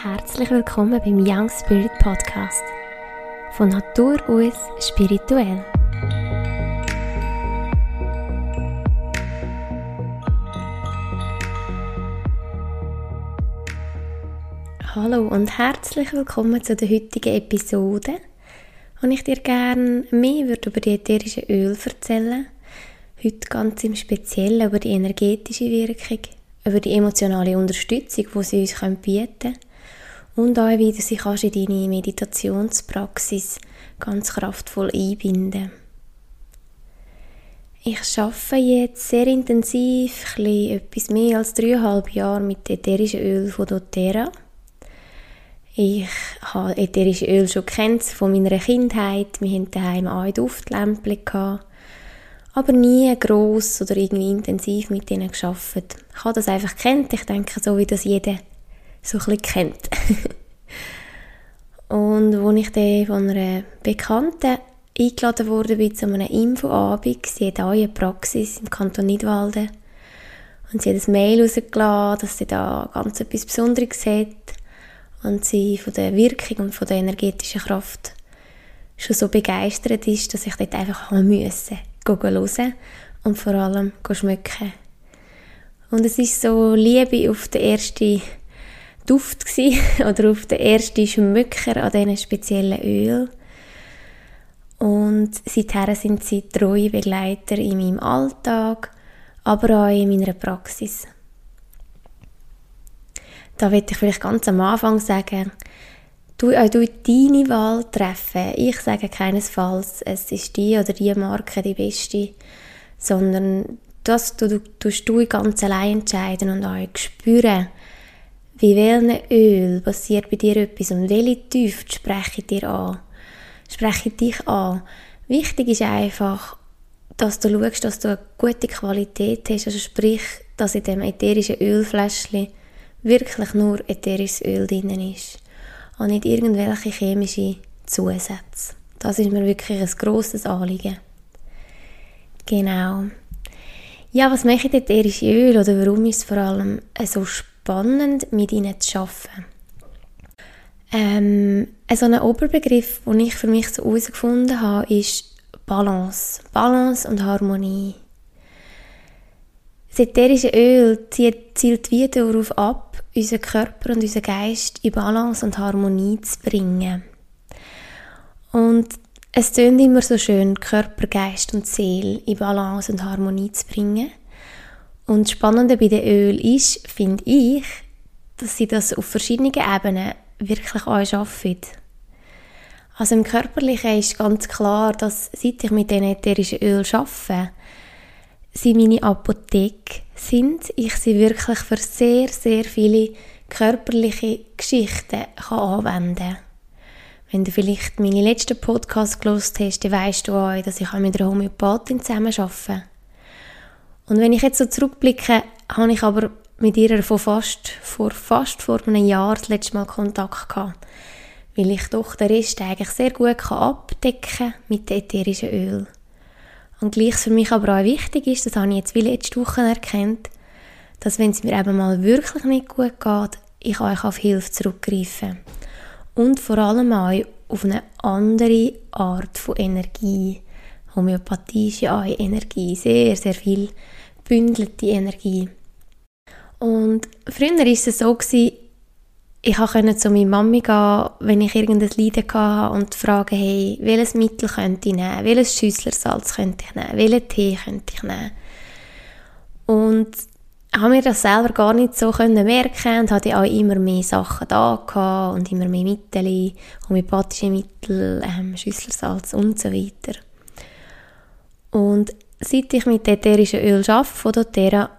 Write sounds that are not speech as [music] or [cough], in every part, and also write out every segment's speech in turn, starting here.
Herzlich willkommen beim Young Spirit Podcast. Von Natur aus spirituell. Hallo und herzlich willkommen zu der heutigen Episode, wo ich dir gerne mehr über die ätherischen Öle erzählen Heute ganz im Speziellen über die energetische Wirkung, über die emotionale Unterstützung, die sie uns bieten können und auch, wie du sie kannst in deine Meditationspraxis ganz kraftvoll einbinden Ich arbeite jetzt sehr intensiv, etwas mehr als dreieinhalb Jahre mit ätherischen Öl von doTERRA. Ich habe ätherische Öl schon kennt von meiner Kindheit. Wir hatten daheim auch Duftlämpchen aber nie gross oder irgendwie intensiv mit ihnen geschafft. Ich habe das einfach kennt. Ich denke, so wie das jeder so ein bisschen kennt. [laughs] und als ich dann von einer Bekannten eingeladen wurde bin zu einem Infoabend, sie hat auch eine Praxis im Kanton Nidwalden und sie hat ein Mail rausgelassen, dass sie da ganz etwas Besonderes hat und sie von der Wirkung und von der energetischen Kraft schon so begeistert ist, dass ich dort einfach haben müssen, hören und vor allem schmecken. Und es ist so Liebe auf den ersten Duft [laughs] oder auf den ersten Schmücker an diesen speziellen Öl. Und seither sind sie treue Begleiter in meinem Alltag, aber auch in meiner Praxis. Da würde ich vielleicht ganz am Anfang sagen, du auch du deine Wahl treffen. Ich sage keinesfalls, es ist die oder die Marke die beste, sondern das du, du, tust du ganz allein entscheiden und auch spüren, wie welchen Öl passiert bei dir etwas und welche Düfte spreche dir an. Spreche dich an. Wichtig ist einfach, dass du schaust, dass du eine gute Qualität hast, also sprich, dass in dem ätherischen Ölfläschchen wirklich nur ätherisches Öl drin ist und nicht irgendwelche chemische Zusätze. Das ist mir wirklich ein grosses Anliegen. Genau. Ja, was mache ich ätherische Öl oder warum ist es vor allem so spannend, mit ihnen zu arbeiten? Ähm, so ein Oberbegriff, den ich für mich so herausgefunden habe, ist Balance. Balance und Harmonie. Das ätherische Öl zielt wieder darauf ab, unseren Körper und unseren Geist in Balance und Harmonie zu bringen. Und es tönt immer so schön, Körper, Geist und Seele in Balance und Harmonie zu bringen. Und das Spannende bei dem Öl ist, finde ich, dass sie das auf verschiedenen Ebenen wirklich auch arbeiten. Also im Körperlichen ist ganz klar, dass seit ich mit den ätherischen Öl arbeite, sie meine Apotheke sind. Ich sie wirklich für sehr, sehr viele körperliche Geschichten kann anwenden kann. Wenn du vielleicht meine letzten Podcast gelost hast, dann weißt du auch, dass ich mit einer Homöopathin zusammen arbeite. Und wenn ich jetzt so zurückblicke, habe ich aber mit ihr vor fast, vor fast vor einem Jahr das letzte Mal Kontakt gehabt. Weil ich doch den Rest eigentlich sehr gut abdecken kann mit ätherischen Öl. Und gleich für mich aber auch wichtig ist, das habe ich jetzt wie letzte Woche erkannt, dass wenn es mir eben mal wirklich nicht gut geht, ich euch auf Hilfe zurückgreifen Und vor allem auch auf eine andere Art von Energie. Homöopathie ist ja auch Energie, sehr, sehr viel bündelte Energie. Und früher war es so, gewesen, ich konnte zu meiner Mami gehen, wenn ich irgendein Leiden hatte und fragen, hey, welches Mittel könnte ich nehmen, welches Schüsslersalz könnte ich nehmen, welchen Tee könnte ich nehmen. Und habe mir das selber gar nicht so merken und hatte auch immer mehr Sachen da und immer mehr Mittel, homöopathische Mittel, ähm, Schüsslersalz und so weiter. Und seit ich mit ätherischen Öl arbeite, von doTERRA,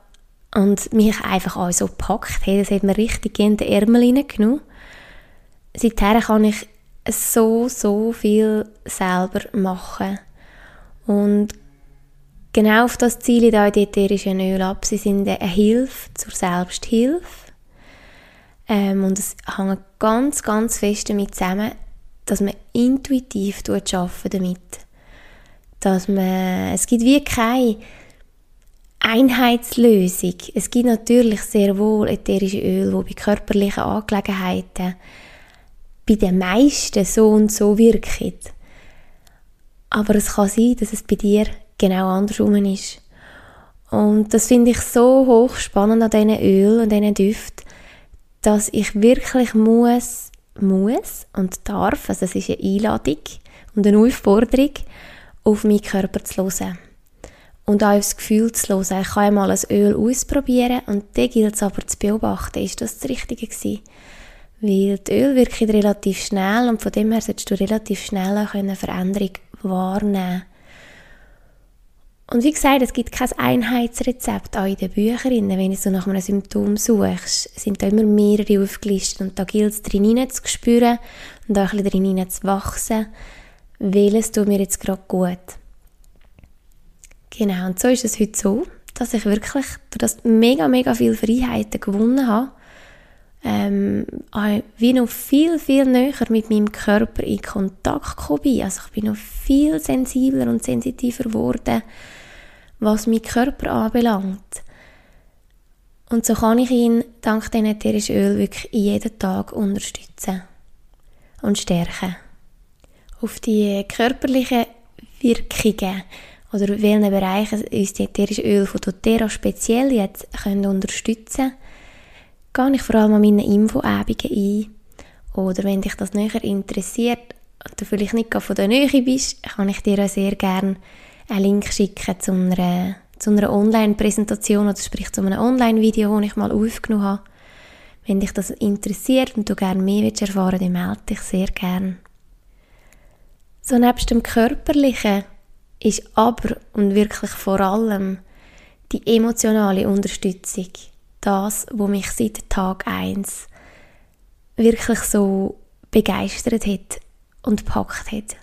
und mich einfach auch so gepackt hat, das hat mir richtig in den Ärmel hineingenommen. Seither kann ich so, so viel selber machen. Und genau auf das Ziel ich da die ätherischen Öle ab. Sie sind eine Hilfe zur Selbsthilfe. Ähm, und es hängt ganz, ganz fest damit zusammen, dass man intuitiv damit. damit dass man, es gibt wie keine Einheitslösung. Es gibt natürlich sehr wohl ätherische Öle, die bei körperlichen Angelegenheiten bei den meisten so und so wirken. Aber es kann sein, dass es bei dir genau andersrum ist. Und das finde ich so hochspannend an diesen Öl und diesen Düften, dass ich wirklich muss, muss und darf, also es ist eine Einladung und eine Aufforderung, auf meinen Körper zu hören. Und auch aufs Gefühl zu hören. Ich kann einmal ein Öl ausprobieren und dann gilt es aber zu beobachten, ist das das Richtige gewesen? Weil die Öl wirkt relativ schnell und von dem her solltest du relativ schnell eine Veränderung wahrnehmen und wie gesagt, es gibt kein Einheitsrezept auch in den Büchern. Wenn du nach einem Symptom suchst, sind da immer mehrere aufgelistet. Und da gilt es, drin zu spüren und auch ein bisschen drin zu wachsen. Welches tut mir jetzt gerade gut? Genau, und so ist es heute so, dass ich wirklich durch das mega, mega viele Freiheiten gewonnen habe. Ähm, wie noch viel, viel näher mit meinem Körper in Kontakt gekommen bin. Also ich bin noch viel sensibler und sensitiver geworden was mein Körper anbelangt. Und so kann ich ihn dank diesen ätherischen Öl wirklich jeden Tag unterstützen und stärken. Auf die körperlichen Wirkungen oder welchen Bereichen uns die ätherischen Öl von doTERRA speziell jetzt können unterstützen können, gehe ich vor allem an meine Infoebungen ein. Oder wenn dich das näher interessiert und du vielleicht nicht von der Nähe bist, kann ich dir auch sehr gerne einen Link schicken zu einer, zu einer Online-Präsentation oder sprich zu einem Online-Video, das ich mal aufgenommen habe. Wenn dich das interessiert und du gerne mehr willst erfahren dann melde dich sehr gerne. So nebst dem Körperlichen ist aber und wirklich vor allem die emotionale Unterstützung das, wo mich seit Tag 1 wirklich so begeistert hat und gepackt hat.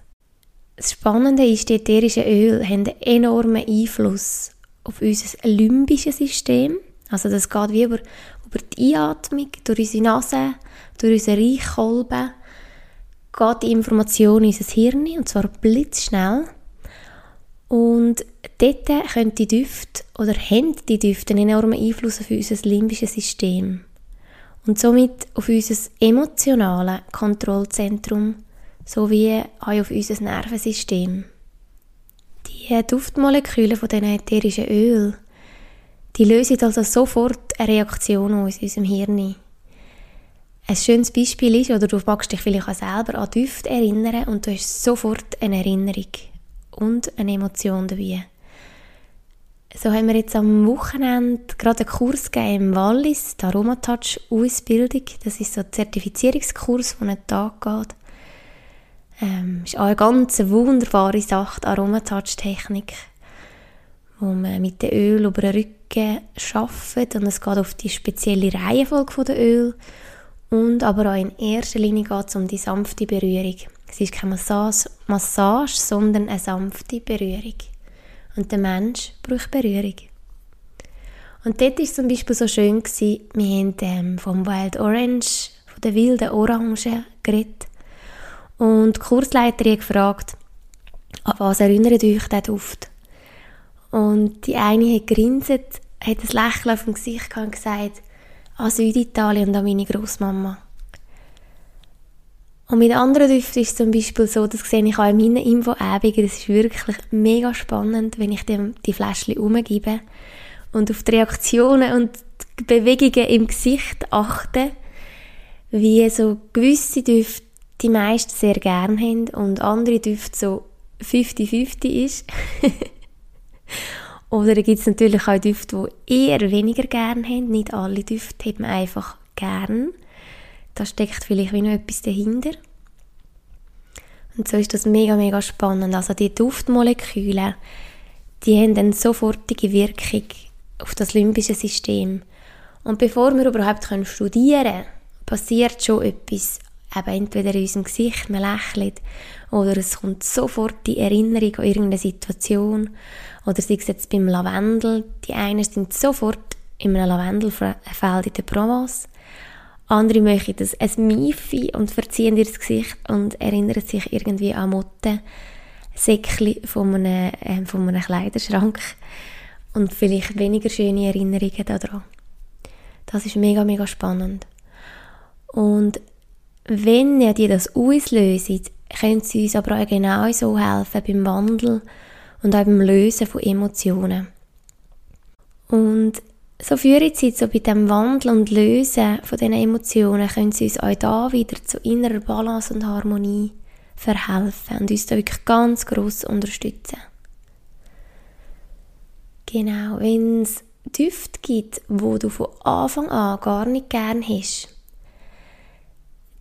Das Spannende ist, die ätherischen Öle haben einen enormen Einfluss auf unser limbisches System. Also das geht wie über, über die Einatmung, durch unsere Nase, durch unsere Reichkolben, geht die Information in unser Hirn, und zwar blitzschnell. Und dort können die Düfte, oder haben die Düfte einen enormen Einfluss auf unser limbisches System. Und somit auf unser emotionales Kontrollzentrum sowie auch auf unser Nervensystem. Die Duftmoleküle von diesen ätherischen Öl, die lösen also sofort eine Reaktion aus unserem Hirn. Ein schönes Beispiel ist, oder du magst dich vielleicht auch selber an Düfte erinnern und du hast sofort eine Erinnerung und eine Emotion dabei. So haben wir jetzt am Wochenende gerade einen Kurs gegeben im Wallis, die Aromatouch-Ausbildung. Das ist so ein Zertifizierungskurs, der einen Tag geht. Ähm, ist auch eine ganz wunderbare Sache, die Aromatouch-Technik, wo man mit dem Öl über den Rücken arbeitet und es geht auf die spezielle Reihenfolge der Öl und aber auch in erster Linie geht es um die sanfte Berührung. Es ist keine Massage, Massage, sondern eine sanfte Berührung. Und der Mensch braucht Berührung. Und dort war es zum Beispiel so schön, gewesen, wir haben ähm, vom Wild Orange, von der wilden Orange geredet. Und die Kursleiterin gefragt, an was erinnert euch der Duft? Und die eine hat grinset, hat ein Lächeln auf dem Gesicht und gesagt, an Süditalien und an meine Großmama. Und mit anderen Düften ist es zum Beispiel so, das sehe ich auch in meinen Infoebungen, das ist wirklich mega spannend, wenn ich dem die Fläschchen umgebe und auf die Reaktionen und die Bewegungen im Gesicht achte, wie so gewisse Düfte die meisten sehr gern haben und andere Düfte so 50-50 ist. [laughs] Oder gibt es natürlich auch Düfte, die eher weniger gern haben. Nicht alle Düfte hat man einfach gern. Da steckt vielleicht wie noch etwas dahinter. Und so ist das mega, mega spannend. Also die Duftmoleküle, die haben eine sofortige Wirkung auf das limbische System. Und bevor wir überhaupt studieren können, passiert schon etwas eben entweder in unserem Gesicht, man lächelt, oder es kommt sofort die Erinnerung an irgendeine Situation, oder sei es jetzt beim Lavendel, die einen sind sofort in einem Lavendelfeld in der Provence, andere möchten das ein Miefi und verziehen ihr Gesicht und erinnern sich irgendwie an Motten, Säckchen von einem, äh, von einem Kleiderschrank. und vielleicht weniger schöne Erinnerungen daran. Das ist mega, mega spannend. Und wenn ihr die das auslösen, können sie uns aber auch genau so helfen beim Wandel und auch beim Lösen von Emotionen. Und so führen sie so bei dem Wandel und Lösen von diesen Emotionen, können sie uns auch da wieder zu innerer Balance und Harmonie verhelfen und uns da wirklich ganz gross unterstützen. Genau, wenn es Düfte gibt, wo du von Anfang an gar nicht gern hast,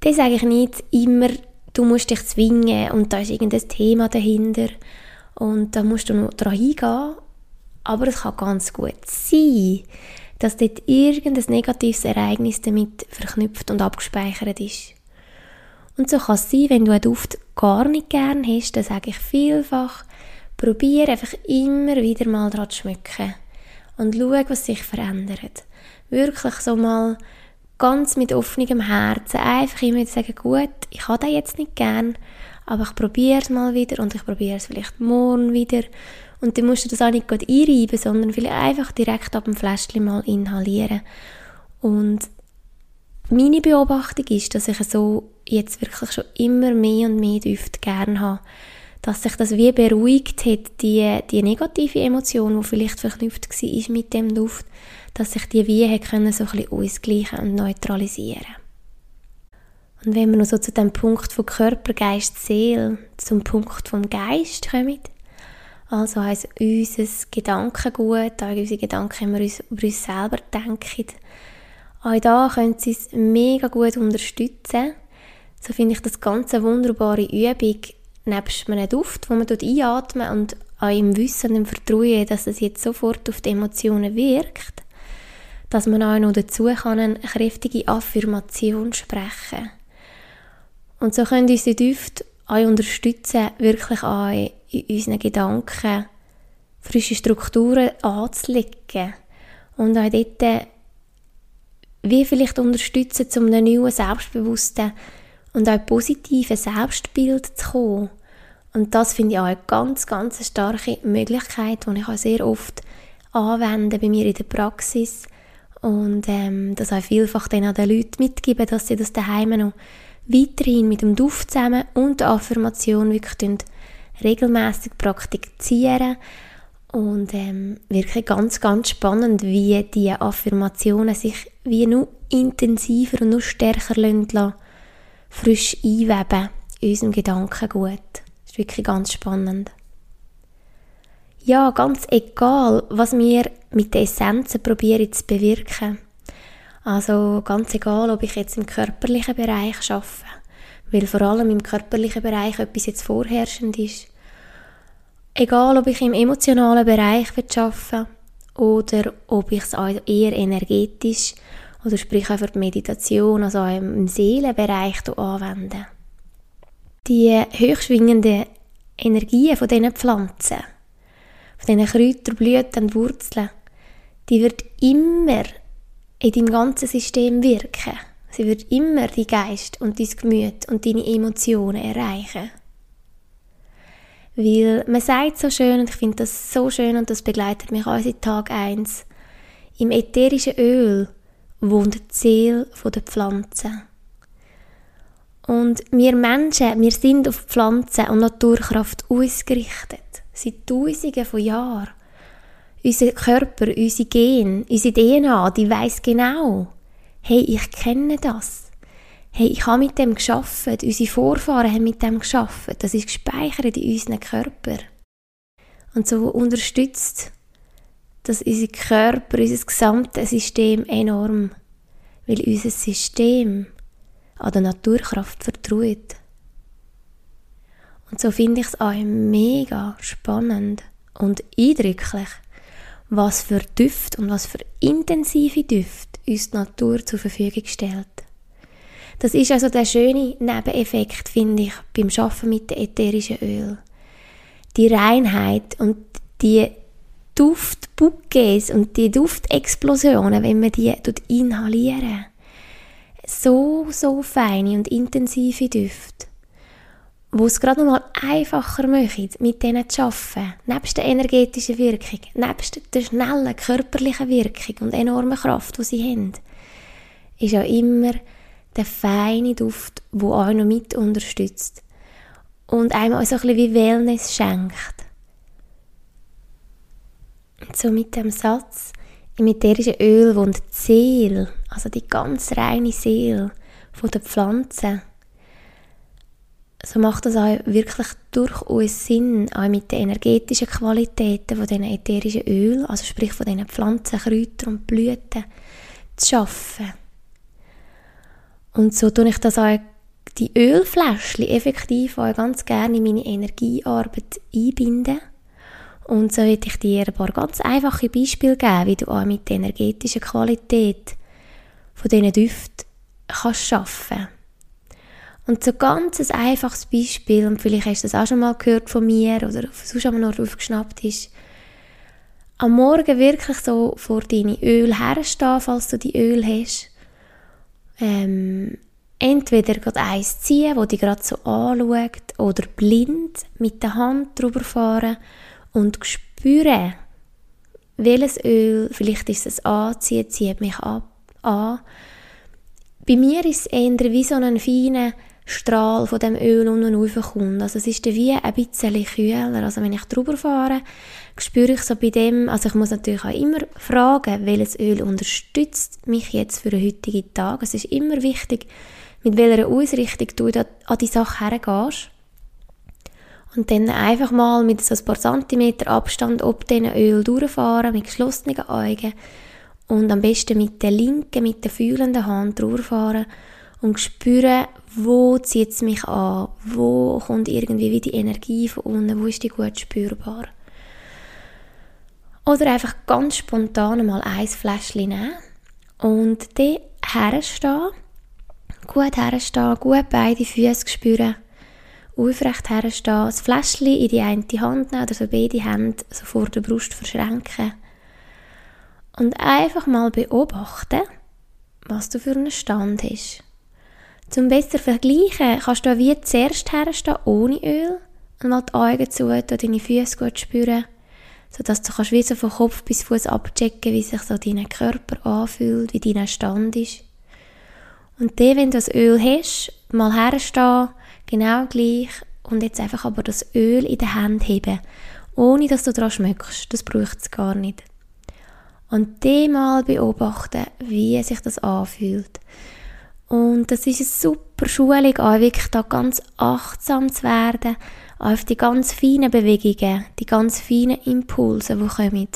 dann sage ich nicht immer, du musst dich zwingen und da ist irgendein Thema dahinter und da musst du noch dran hingehen. Aber es kann ganz gut sein, dass dort irgendein negatives Ereignis damit verknüpft und abgespeichert ist. Und so kann es sein, wenn du einen Duft gar nicht gern hast, dann sage ich vielfach, probiere einfach immer wieder mal dran zu schmücken und schau, was sich verändert. Wirklich so mal ganz mit offenem Herzen einfach immer wieder sagen, gut, ich habe das jetzt nicht gern, aber ich probiere es mal wieder und ich probiere es vielleicht morgen wieder. Und dann musst du das auch nicht gerade einreiben, sondern vielleicht einfach direkt ab dem Fläschchen mal inhalieren. Und meine Beobachtung ist, dass ich so jetzt wirklich schon immer mehr und mehr Düfte gerne habe. Dass sich das wie beruhigt hat, die, die negative Emotion, die vielleicht verknüpft war mit dem Duft, dass sich die wie können so ein bisschen ausgleichen und neutralisieren. Und wenn wir noch so zu dem Punkt von Körper, Geist, Seele, zum Punkt vom Geist kommen, also heisst unser Gedankengut, auch unsere Gedanken, wenn wir uns über uns selber denken, auch da können sie es mega gut unterstützen. So finde ich das ganz eine wunderbare Übung, nebst einem Duft, wo man einatmet und auch im Wissen und im Vertrauen, dass es jetzt sofort auf die Emotionen wirkt, dass man auch noch dazu kann eine kräftige Affirmation sprechen. Und so können unsere Düfte auch unterstützen, wirklich auch in unseren Gedanken frische Strukturen anzulegen. Und auch dort wie vielleicht unterstützen, um einem neuen selbstbewussten und auch positiven Selbstbild zu kommen. Und das finde ich auch eine ganz, ganz starke Möglichkeit, die ich auch sehr oft anwende bei mir in der Praxis, und ähm, das auch vielfach dann an den Leuten mitgeben, dass sie das daheim noch weiterhin mit dem Duft zusammen und der Affirmation wirklich regelmäßig praktizieren und ähm, wirklich ganz, ganz spannend, wie die Affirmationen sich wie noch intensiver und noch stärker lassen, frisch einweben in unserem Gedankengut. Das ist wirklich ganz spannend ja, ganz egal, was wir mit den Essenzen probieren zu bewirken. Also ganz egal, ob ich jetzt im körperlichen Bereich arbeite, weil vor allem im körperlichen Bereich etwas jetzt vorherrschend ist. Egal, ob ich im emotionalen Bereich arbeite oder ob ich es eher energetisch oder sprich einfach die Meditation, also auch im Seelenbereich anwende. Die hochschwingenden Energien von diesen Pflanzen diesen Kräutern, Blüten und Wurzeln, die wird immer in deinem ganzen System wirken. Sie wird immer dein Geist und dein Gemüt und deine Emotionen erreichen. Weil man sagt so schön, und ich finde das so schön und das begleitet mich auch seit Tag 1, im ätherischen Öl wohnt die Seele der Pflanze. Und wir Menschen, wir sind auf Pflanzen und Naturkraft ausgerichtet seit Tausenden von Jahren. Unser Körper, unsere Gen, unsere DNA, die weiß genau, hey, ich kenne das. Hey, ich habe mit dem geschafft. Unsere Vorfahren haben mit dem geschafft. Das ist gespeichert in unserem Körper. Und so unterstützt das unser Körper, unser gesamtes System enorm, weil unser System an der Naturkraft vertraut. Und so finde ich es auch mega spannend und eindrücklich, was für Düfte und was für intensive Düfte uns die Natur zur Verfügung stellt. Das ist also der schöne Nebeneffekt, finde ich, beim Schaffen mit dem ätherischen Öl. Die Reinheit und die Duftbouquets und die Duftexplosionen, wenn man die inhalieren. So, so feine und intensive Düfte wo es gerade nochmal einfacher macht, mit denen zu arbeiten, nebst der energetischen Wirkung, nebst der schnellen körperlichen Wirkung und enormen Kraft, die sie haben, ist auch immer der feine Duft, der auch noch mit unterstützt und einem so ein bisschen wie Wellness schenkt. Und so mit dem Satz, im ätherischen Öl wohnt die Seele, also die ganz reine Seele von der Pflanze. So macht das auch wirklich durchaus Sinn, auch mit den energetischen Qualitäten von diesen ätherischen Öl, also sprich von diesen Pflanzen, Kräutern und Blüten, zu arbeiten. Und so tue ich das auch die Ölfläschchen effektiv auch ganz gerne in meine Energiearbeit einbinden. Und so würde ich dir ein paar ganz einfache Beispiele geben, wie du auch mit der energetischen Qualität von diesen Düften kannst arbeiten Und so ganz ein einfaches Beispiel, und vielleicht hast du das auch schon mal gehört von mir oder sonst einmal noch aufgeschnappt ist, am Morgen wirklich so vor deine Öl herstehen, falls du die Öl hast. Ähm, entweder gerade eins ziehen, wo dich gerade so anschaut, oder blind mit der Hand drüber fahren und spüren, welches Öl, vielleicht ist es anziehen, zieht mich ab, an. Bei mir ist es eher wie so ein feiner Strahl von dem Öl unten raufkommt. Also es ist wie ein bisschen kühler. Also wenn ich drüber fahre, spüre ich so bei dem, also ich muss natürlich auch immer fragen, welches Öl unterstützt mich jetzt für den heutigen Tag. Es ist immer wichtig, mit welcher Ausrichtung du an die Sache hergehst. Und dann einfach mal mit so ein paar Zentimeter Abstand ob diesen Öl durchfahren, mit geschlossenen Augen. Und am besten mit der linken, mit der fühlenden Hand durchfahren und spüren, wo zieht es mich an, wo kommt irgendwie wie die Energie von unten, wo ist die gut spürbar. Oder einfach ganz spontan mal ein Fläschchen nehmen und dann herstehen, gut herstehen, gut beide Füße spüren, aufrecht herstehen, das Fläschchen in die eine Hand nehmen oder so beide Hände so vor der Brust verschränken. Und einfach mal beobachten, was du für einen Stand hast. Zum besser vergleichen kannst du wie zuerst herstehen, ohne Öl, und mal die Augen zu und deine Füße gut spüren, sodass du kannst wie so von Kopf bis Fuß abchecken, wie sich so dein Körper anfühlt, wie dein Stand ist. Und dann, wenn du das Öl hast, mal herstehen, genau gleich, und jetzt einfach aber das Öl in der Hand heben, ohne dass du daran schmeckst. Das braucht es gar nicht. Und dann mal beobachten, wie sich das anfühlt. Und das ist eine super Schulung, auch wirklich da ganz achtsam zu werden, auf die ganz feinen Bewegungen, die ganz feinen Impulse, die kommen.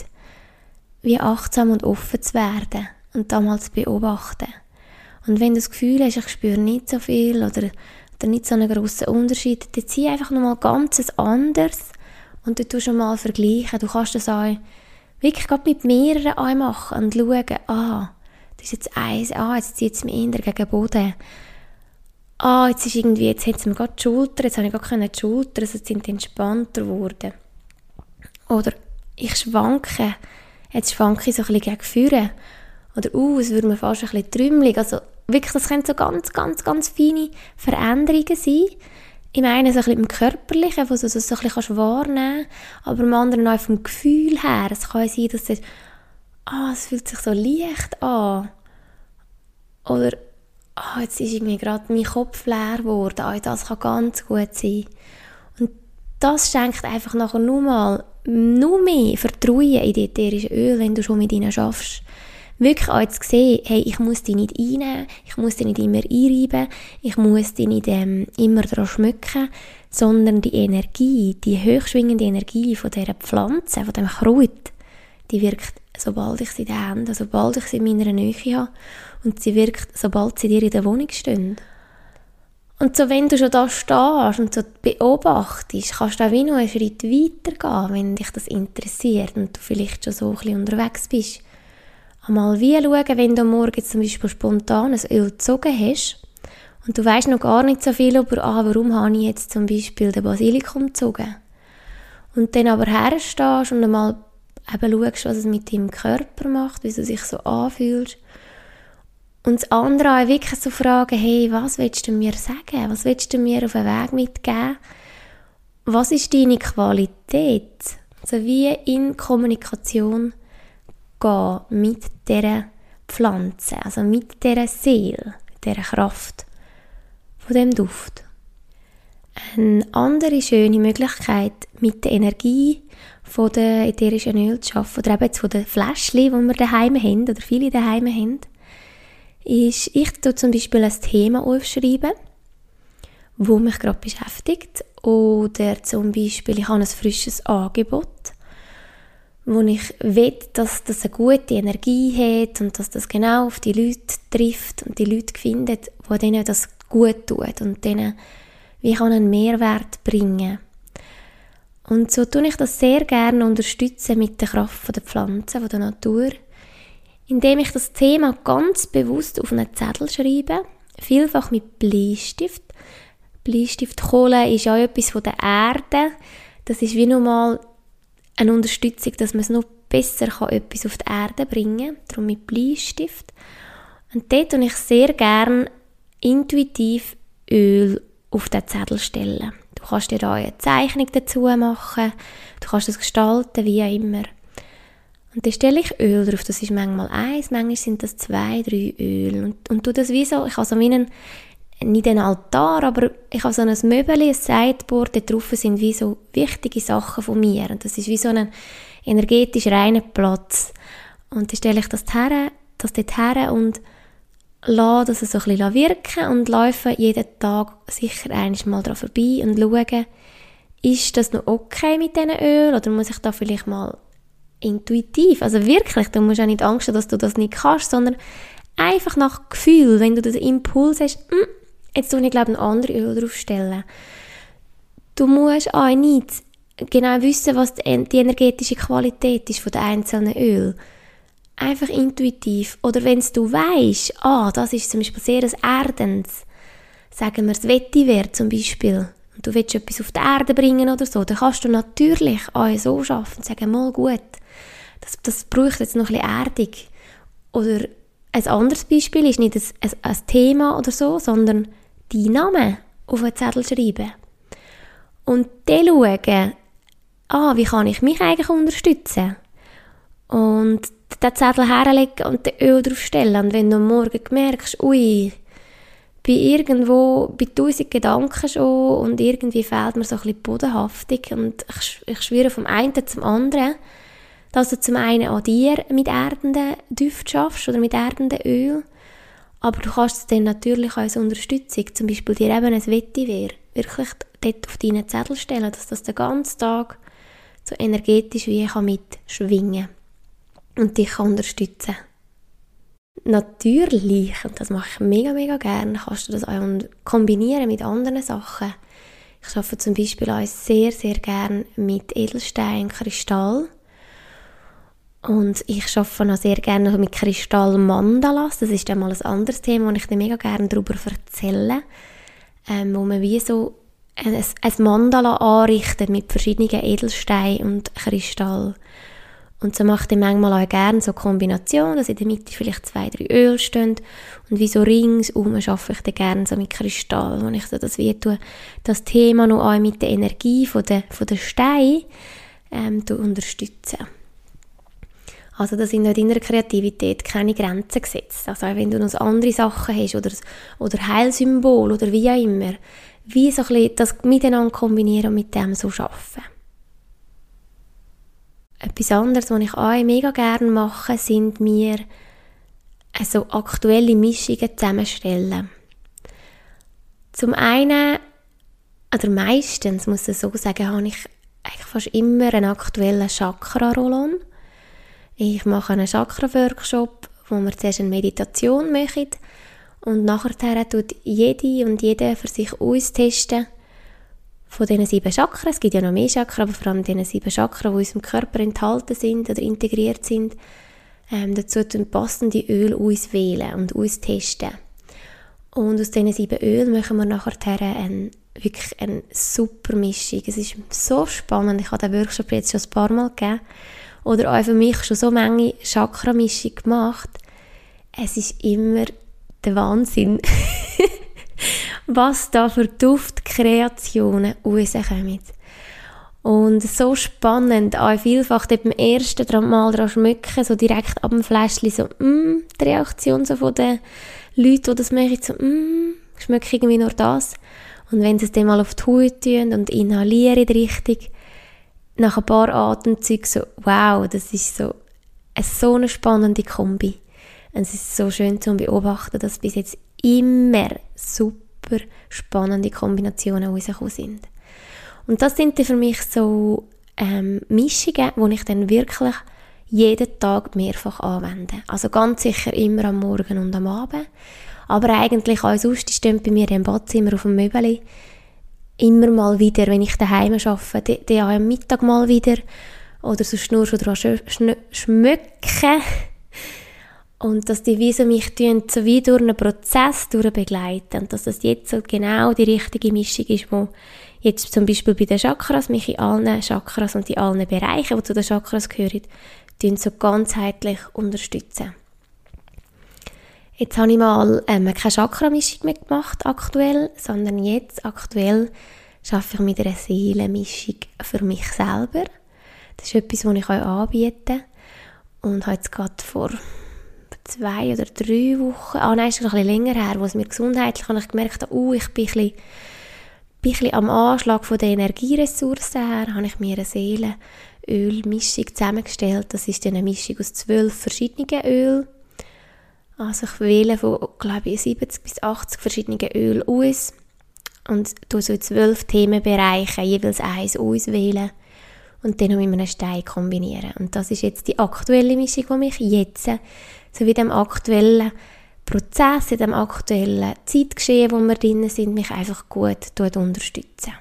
Wie achtsam und offen zu werden und da mal zu beobachten. Und wenn du das Gefühl hast, ich spüre nicht so viel oder, oder nicht so einen grossen Unterschied, dann zieh einfach nochmal ganz anders und dann tust du mal vergleichen. Du kannst das auch wirklich mit mehreren machen und schauen, ah, das ist jetzt eins, ah, jetzt zieht es mich eher gegen den Boden. Ah, jetzt ist irgendwie, jetzt hat es mir gerade die Schulter, jetzt habe ich gar keine Schulter, also sind entspannter geworden. Oder ich schwanke, jetzt schwanke ich so ein bisschen gegen vorne. Oder, uh, es würde mir fast ein bisschen trümmelig. Also wirklich, das können so ganz, ganz, ganz feine Veränderungen sein. Ich meine, so ein bisschen im Körperlichen, wo du das so ein bisschen wahrnehmen kannst, aber im anderen auch vom Gefühl her. Es kann sein, dass es ah, es fühlt sich so leicht an. Oder, ah, jetzt ist irgendwie gerade mein Kopf leer geworden. Ah, das kann ganz gut sein. Und das schenkt einfach nachher nur mal, nur mehr Vertrauen in die ätherischen Öl, wenn du schon mit ihnen schaffst. Wirklich auch zu sehen, hey, ich muss die nicht einnehmen, ich muss die nicht immer einreiben, ich muss die nicht ähm, immer daran schmücken, sondern die Energie, die hochschwingende Energie von dieser Pflanze, von dem Kraut, die wirkt sobald ich sie in den Händen, sobald ich sie in meiner Nähe habe und sie wirkt, sobald sie dir in der Wohnung stehen. Und so, wenn du schon da stehst und so beobachtest, kannst du auch wie noch einen Schritt weiter gehen, wenn dich das interessiert und du vielleicht schon so ein bisschen unterwegs bist. Einmal wie schauen, wenn du morgen zum Beispiel spontan ein Öl gezogen hast und du weißt noch gar nicht so viel über, ah, warum habe ich jetzt zum Beispiel den Basilikum gezogen. Und dann aber herstehst und einmal eben schaust, was es mit deinem Körper macht, wie du sich so anfühlst. Und das andere auch wirklich so fragen, hey, was willst du mir sagen? Was willst du mir auf den Weg mitgeben? Was ist deine Qualität? Also wie in Kommunikation gehen mit dieser Pflanze, also mit dieser Seele, dieser Kraft von dem Duft. Eine andere schöne Möglichkeit, mit der Energie von der ätherischen Öl zu arbeiten, oder eben jetzt von den Fläschchen, die wir daheim haben, oder viele daheim haben, ist, ich tue zum Beispiel ein Thema aufschreiben, wo mich gerade beschäftigt, oder zum Beispiel, ich habe ein frisches Angebot, wo ich will, dass das eine gute Energie hat und dass das genau auf die Leute trifft und die Leute findet, wo denen das gut tut und denen wie kann einen Mehrwert bringen. Und so tue ich das sehr gerne unterstützen mit der Kraft der Pflanzen, der Natur, indem ich das Thema ganz bewusst auf einen Zettel schreibe, vielfach mit Bleistift. Bleistiftkohle ist auch etwas von der Erde. Das ist wie nochmal eine Unterstützung, dass man es noch besser kann, etwas auf die Erde bringen kann, darum mit Bleistift. Und dort tue ich sehr gerne intuitiv Öl auf den Zettel stellen. Du kannst dir da eine Zeichnung dazu machen, du kannst es gestalten, wie immer. Und dann stelle ich Öl drauf, das ist manchmal eins, manchmal sind das zwei, drei Öl. Und, und tu das wie so, ich habe so einen, nicht einen Altar, aber ich habe so ein Möbel, ein Sideboard, da drauf sind wie so wichtige Sachen von mir. Und das ist wie so ein energetisch reiner Platz. Und dann stelle ich das, her, das dort her und lasse das so ein bisschen wirken und laufe jeden Tag sicher einmal daran vorbei und schaue, ist das noch okay mit diesen Öl oder muss ich da vielleicht mal intuitiv, also wirklich, du musst auch nicht Angst haben, dass du das nicht kannst, sondern einfach nach Gefühl, wenn du den Impuls hast, hm, jetzt tue ich glaube ein anderes Öl draufstellen. Du musst auch nicht genau wissen, was die energetische Qualität ist von den einzelnen Öl einfach intuitiv. Oder wenn du weißt, ah, das ist zum Beispiel sehr ein Erdens, sagen wir das Vetiver zum Beispiel, und du willst etwas auf die Erde bringen oder so, dann kannst du natürlich auch so schaffen und sagen, mal gut, das, das braucht jetzt noch ein bisschen Erdung. Oder ein anderes Beispiel ist nicht ein, ein, ein Thema oder so, sondern die Namen auf einen Zettel schreiben. Und dann schauen, ah, wie kann ich mich eigentlich unterstützen? Und den Zettel herlegen und den Öl draufstellen. Und wenn du am Morgen merkst, ui, bin irgendwo bei tausend Gedanken schon und irgendwie fehlt mir so ein bisschen Bodenhaftung und ich, ich schwöre vom einen zum anderen, dass du zum einen an dir mit erdenden Düften schaffst oder mit erdenden Öl, aber du kannst es dann natürlich als Unterstützung, zum Beispiel dir eben ein Vetiver, wirklich dort auf deinen Zettel stellen, dass das den ganzen Tag so energetisch wie ich mitschwingen kann und dich unterstützen Natürlich, und das mache ich mega, mega gerne, kannst du das auch kombinieren mit anderen Sachen. Ich arbeite zum Beispiel auch sehr, sehr gerne mit Edelstein, Kristall. Und ich arbeite auch sehr gerne mit Kristall-Mandalas. Das ist dann mal ein anderes Thema, wo ich dir mega gerne darüber erzähle. Ähm, wo man wie so ein, ein Mandala anrichtet mit verschiedenen Edelsteinen und Kristall. Und so mache ich manchmal auch gerne so Kombinationen, dass in der Mitte vielleicht zwei, drei Öl stehen und wie so ringsum arbeite ich dann gerne so mit Kristall, wo ich so das wie tue, das Thema noch auch mit der Energie von der, von der Steine ähm, unterstützen. Also da sind in deiner Kreativität keine Grenzen gesetzt. Also auch wenn du noch andere Sachen hast oder, oder Heilsymbol oder wie auch immer, wie so ein bisschen das miteinander kombinieren und mit dem so arbeiten. Etwas anderes, was ich auch mega gerne mache, sind mir also aktuelle Mischungen zusammenstellen. Zum einen, oder meistens, muss ich so sagen, habe ich eigentlich fast immer einen aktuellen Chakra-Rollon. Ich mache einen Chakra-Workshop, wo wir zuerst eine Meditation machen und nachher tut jede und jeder für sich austesten, von diesen sieben Chakren, es gibt ja noch mehr Chakren, aber vor allem diese sieben Chakren, die in unserem Körper enthalten sind oder integriert sind, ähm, dazu passende Öl uns wählen und uns testen. Und aus diesen sieben Ölen machen wir nachher eine, wirklich eine super Mischung. Es ist so spannend. Ich habe den Workshop jetzt schon ein paar Mal gegeben. Oder auch für mich schon so viele Chakra-Mischung gemacht. Es ist immer der Wahnsinn, [laughs] was da für Duftkreationen rauskommen. Und so spannend, auch vielfach beim ersten Mal daran schmücken, so direkt ab dem Fläschchen, so, mm, die Reaktion so von den Leuten, die das machen, so, mm, schmecke irgendwie nur das. Und wenn sie es dann mal auf die Haut tun und inhalieren Richtung, nach ein paar Atemzügen so, wow, das ist so eine, so eine spannende Kombi. Und es ist so schön zu beobachten, dass bis jetzt immer super spannende Kombinationen rausgekommen sind. Und das sind dann für mich so ähm, Mischungen, die ich dann wirklich jeden Tag mehrfach anwende. Also ganz sicher immer am Morgen und am Abend. Aber eigentlich auch sonst, die stehen bei mir im Badzimmer auf dem Möbel. Immer mal wieder, wenn ich daheim arbeite, dann auch am Mittag mal wieder. Oder sonst nur schon dran schmücken. Und dass die wie so mich so wie durch einen Prozess begleiten. Und dass das jetzt so genau die richtige Mischung ist, wo jetzt zum Beispiel bei den Chakras mich in allen Chakras und in allen Bereichen, die zu den Chakras gehören, so ganzheitlich unterstützen. Jetzt habe ich mal ähm, keine Chakra-Mischung mehr gemacht aktuell, sondern jetzt aktuell arbeite ich mit einer Seelenmischung für mich selber. Das ist etwas, was ich euch anbiete und habe jetzt gerade vor zwei oder drei Wochen, ah nein, ist schon ein bisschen länger her, wo es mir gesundheitlich habe ich gemerkt uh, ich bin ein bisschen, bin ein bisschen am Anschlag von der Energieressourcen her, habe ich mir eine Seelenölmischung zusammengestellt. Das ist eine Mischung aus zwölf verschiedenen Ölen also ich wähle von, glaube ich, 70 bis 80 verschiedenen Öl aus und tue so zwölf Themenbereiche jeweils eins auswählen und dann mit einem Stein kombinieren. Und das ist jetzt die aktuelle Mischung, die mich jetzt, so wie dem aktuellen Prozess, in dem aktuellen Zeitgeschehen, wo wir drin sind, mich einfach gut unterstützen.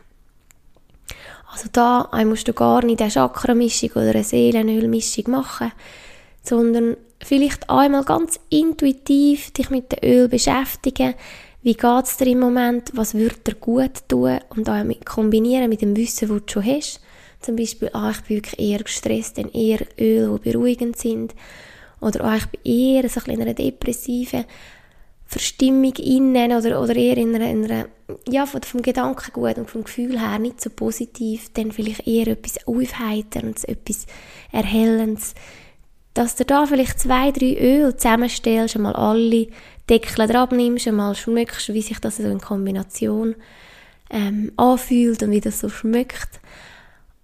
Also da musst du gar nicht eine Chakra-Mischung oder eine Seelenölmischung machen, sondern vielleicht einmal ganz intuitiv dich mit dem Öl beschäftigen. Wie geht es dir im Moment? Was würde dir gut tun? Und auch kombinieren mit dem Wissen, das du schon hast. Zum Beispiel, ah, ich bin wirklich eher gestresst, dann eher Öl, die beruhigend sind. Oder ah, ich bin eher so in einer depressiven Verstimmung innen oder, oder eher in einer, in einer ja, vom, vom Gedankengut und vom Gefühl her nicht so positiv, dann vielleicht eher etwas Aufheiterndes, etwas Erhellendes dass du da vielleicht zwei, drei Öl zusammenstellst, einmal alle Deckel dran nimmst, einmal schmückst, wie sich das so in Kombination ähm, anfühlt und wie das so schmeckt.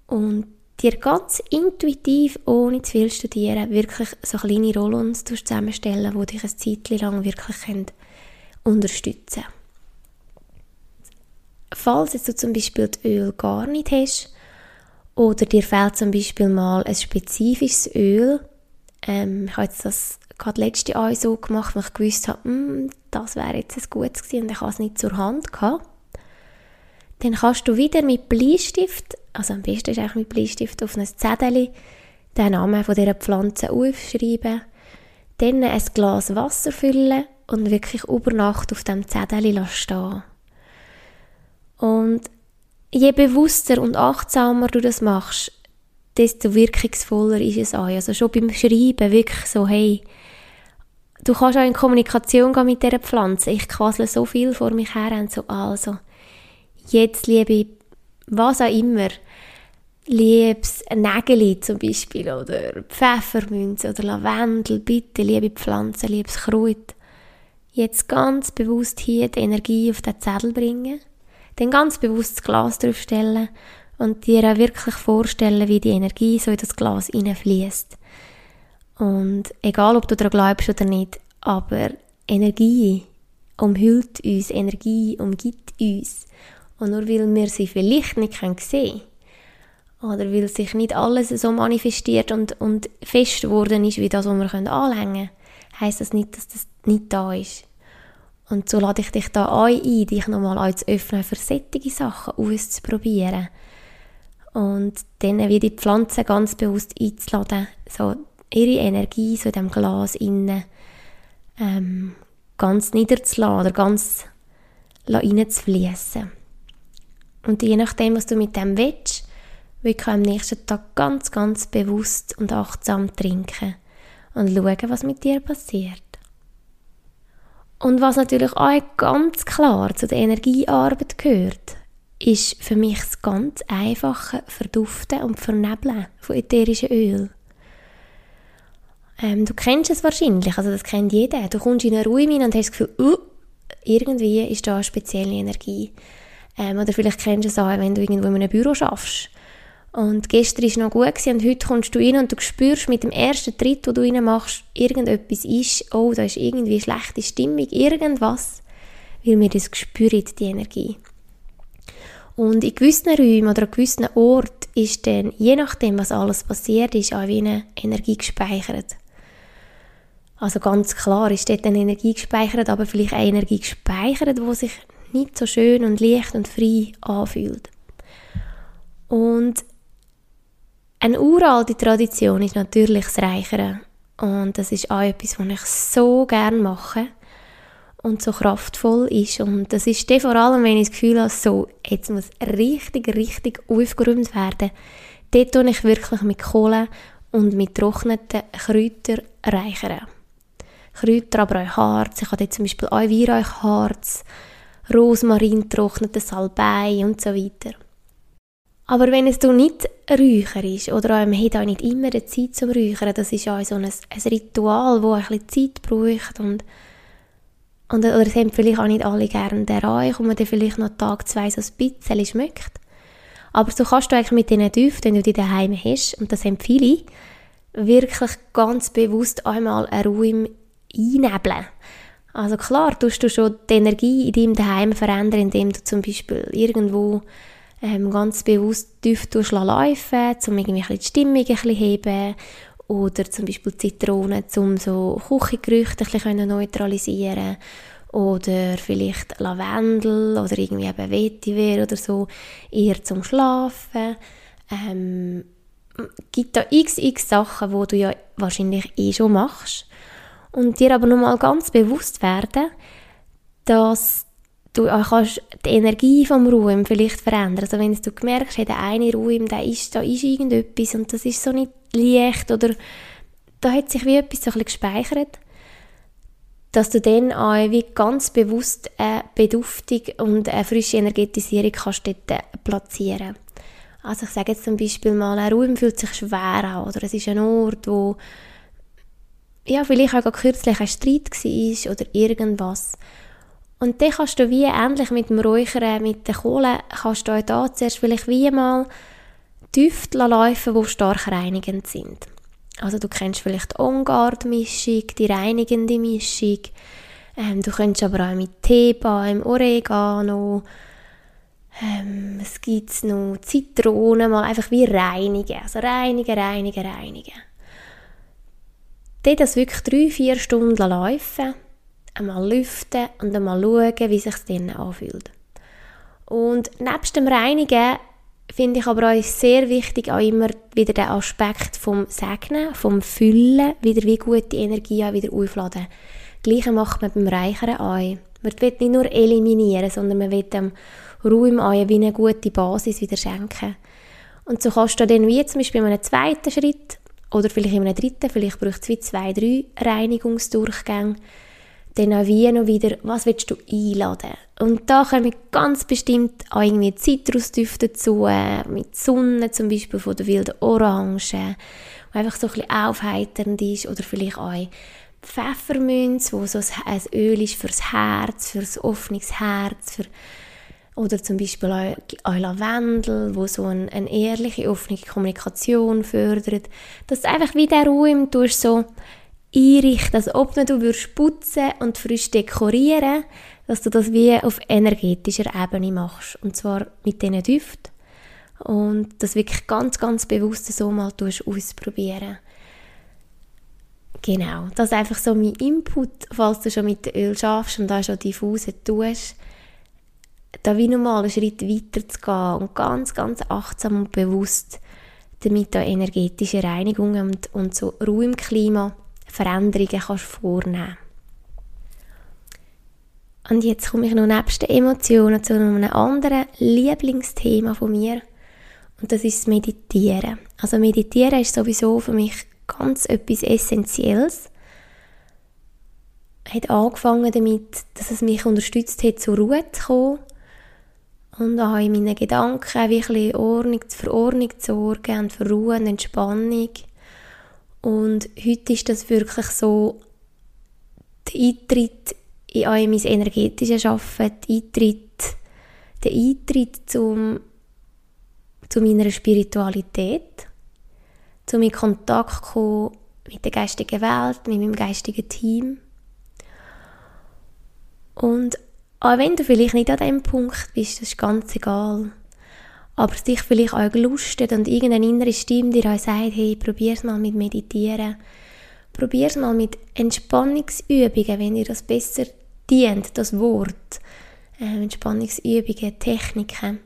Und dir ganz intuitiv, ohne zu viel studieren, wirklich so kleine Rollons zusammenstellen, die dich ein Zeit lang wirklich unterstützen können. Falls jetzt du zum Beispiel das Öl gar nicht hast, oder dir fehlt zum Beispiel mal ein spezifisches Öl, ähm, ich habe jetzt das gerade letzte Jahr so gemacht, weil ich gewusst habe, hm, das wäre jetzt ein gutes gewesen und ich habe es nicht zur Hand gehabt. Dann kannst du wieder mit Bleistift, also am besten ist eigentlich mit Bleistift auf ein Zettel den Namen von dieser Pflanze aufschreiben, dann ein Glas Wasser füllen und wirklich über Nacht auf dem Zettel stehen. Und je bewusster und achtsamer du das machst, desto wirkungsvoller ist es auch. Also schon beim Schreiben wirklich so, hey, du kannst auch in Kommunikation gehen mit dieser Pflanze. Ich quasle so viel vor mich her und so, also, jetzt liebe was auch immer, liebes Nägeli zum Beispiel oder Pfeffermünze oder Lavendel, bitte, liebe Pflanzen, liebes Kraut. Jetzt ganz bewusst hier die Energie auf den Zettel bringen, dann ganz bewusst das Glas draufstellen und dir auch wirklich vorstellen, wie die Energie so in das Glas hineinfließt. Und egal, ob du daran glaubst oder nicht, aber Energie umhüllt uns, Energie umgibt uns. Und nur weil wir sie vielleicht nicht sehen können, oder weil sich nicht alles so manifestiert und, und fest geworden ist, wie das, was wir anlängen können, heisst das nicht, dass das nicht da ist. Und so lade ich dich da ein, dich nochmal zu öffnen für solche Sachen auszuprobieren und dann wie die Pflanzen ganz bewusst einzuladen, so ihre Energie so in diesem Glas innen ähm, ganz niederzulassen oder ganz reinzufließen. Und je nachdem, was du mit dem willst, wirklich am nächsten Tag ganz, ganz bewusst und achtsam trinken und schauen, was mit dir passiert. Und was natürlich auch ganz klar zu der Energiearbeit gehört, ist für mich das ganz einfache Verduften und Vernebeln von ätherischen Öl. Ähm, du kennst es wahrscheinlich, also das kennt jeder. Du kommst in eine Ruhe rein und hast das Gefühl, uh, irgendwie ist da eine spezielle Energie. Ähm, oder vielleicht kennst du es auch, wenn du irgendwo in einem Büro schaffst. Und gestern war noch gut gewesen, und heute kommst du rein und du spürst mit dem ersten Tritt, den du rein machst, irgendetwas ist, oh, da ist irgendwie schlechte Stimmung, irgendwas, weil wir das spüren, die Energie. Und in gewissen Räumen oder an gewissen Orten ist dann, je nachdem, was alles passiert ist, auch wie eine Energie gespeichert. Also ganz klar ist dort eine Energie gespeichert, aber vielleicht eine Energie gespeichert, die sich nicht so schön und leicht und frei anfühlt. Und eine uralte Tradition ist natürlich das Reichern. Und das ist auch etwas, was ich so gerne mache und so kraftvoll ist. Und das ist dann vor allem, wenn ich das Gefühl habe, so, jetzt muss richtig, richtig aufgeräumt werden. Dort tue ich wirklich mit Kohle und mit trockneten Kräutern reichern. Kräuter, aber auch Harz. Ich habe jetzt zum Beispiel auch Weihrauchharz, Rosmarin, trocknete Salbei und so weiter. Aber wenn es nicht Räucher ist, oder man hat auch nicht immer die Zeit zum Räuchern, das ist auch so ein, ein Ritual, das ein bisschen Zeit braucht und und, oder es haben vielleicht auch nicht alle gerne den Reich und man dann vielleicht noch Tag zwei so ein bisschen schmeckt. Aber so kannst du eigentlich mit diesen Düften, wenn du die daheim hast, und das haben viele, wirklich ganz bewusst einmal einen Raum einnebeln. Also klar, tust du schon die Energie in deinem Daheim verändern, indem du zum Beispiel irgendwo ähm, ganz bewusst Düfte laufen um irgendwie die Stimmung ein bisschen heben oder zum Beispiel Zitronen, um so Küchengerüchte ein bisschen neutralisieren oder vielleicht Lavendel oder irgendwie eben Vetiver oder so, eher zum Schlafen. Ähm, gibt da xx Sachen, wo du ja wahrscheinlich eh schon machst und dir aber nochmal ganz bewusst werden, dass du auch kannst die Energie vom Ruhm vielleicht verändern. Also wenn du merkst, hey, der eine Ruhm, da ist, da ist irgendetwas und das ist so nicht leicht oder da hat sich wie etwas so ein bisschen gespeichert, dass du dann auch wie ganz bewusst eine Beduftung und eine frische Energetisierung kannst dort platzieren. Also ich sage jetzt zum Beispiel mal, ein Raum fühlt sich schwer an oder es ist ein Ort, wo ja, vielleicht auch kürzlich ein Streit war oder irgendwas. Und dann kannst du wie ähnlich mit dem Räuchern, mit der Kohle, kannst du auch da zuerst vielleicht wie mal Düfte laufen, die stark reinigend sind. Also du kennst vielleicht die On-Guard-Mischung, die reinigende Mischung. Ähm, du könntest aber auch mit Teebaum, Oregano, ähm, es gibt noch Zitronen, mal einfach wie reinigen. Also reinigen, reinigen, reinigen. Dann das wirklich drei, vier Stunden laufen, einmal lüften und einmal schauen, wie sich dann anfühlt. Und nebst dem Reinigen finde ich aber auch sehr wichtig auch immer wieder den Aspekt vom Segnen, vom Füllen, wieder wie gut die Energie auch wieder aufladen. Gleiche macht man beim Reichern auch. Man will nicht nur eliminieren, sondern man will dem Raum auch wie eine gute Basis wieder schenken. Und so kannst du dann wie zum Beispiel in einem zweiten Schritt oder vielleicht in einem dritten, vielleicht braucht es wie zwei, drei Reinigungsdurchgänge, dann auch wie noch wieder, was willst du einladen? Und da kommen ganz bestimmt auch irgendwie Zitrusdüfte dazu, äh, mit Sonne zum Beispiel von der wilden Orange, wo einfach so ein bisschen aufheiternd ist, oder vielleicht auch Pfefferminz, wo so ein Öl ist fürs Herz, fürs offenes Herz, für oder zum Beispiel auch, auch Lavendel, wo so eine, eine ehrliche, offene Kommunikation fördert. Dass du einfach wie der Raum tust so einrichten, als ob du würdest putzen und frisch dekorieren, dass du das wie auf energetischer Ebene machst. Und zwar mit diesen Düften. Und das wirklich ganz, ganz bewusst so mal ausprobieren. Genau, das ist einfach so mein Input, falls du schon mit dem Öl schaffst und da schon diffuse tust da wie nochmal einen Schritt weiter zu gehen und ganz, ganz achtsam und bewusst damit da energetische Reinigungen und, und so Ruhe im Klima Veränderungen kannst vornehmen Und jetzt komme ich noch nebst den Emotionen zu einem anderen Lieblingsthema von mir und das ist das Meditieren. Also Meditieren ist sowieso für mich ganz etwas Essentielles hat angefangen damit, dass es mich unterstützt hat, zur Ruhe zu kommen und auch in meinen Gedanken wirklich Ordnung, für Ordnung zu sorgen und für Ruhe und Entspannung. Und heute ist das wirklich so der Eintritt in all mein energetisches Arbeiten, der Eintritt, der Eintritt zum, zu meiner Spiritualität, zu in Kontakt mit der geistigen Welt, mit meinem geistigen Team. Und auch wenn du vielleicht nicht an diesem Punkt bist, das ist ganz egal. Aber dich vielleicht auch gelustet und irgendeine innere Stimme dir auch sagt, hey, probier's mal mit Meditieren. Probier's mal mit Entspannungsübungen, wenn dir das besser dient, das Wort. Äh, Entspannungsübungen, Techniken.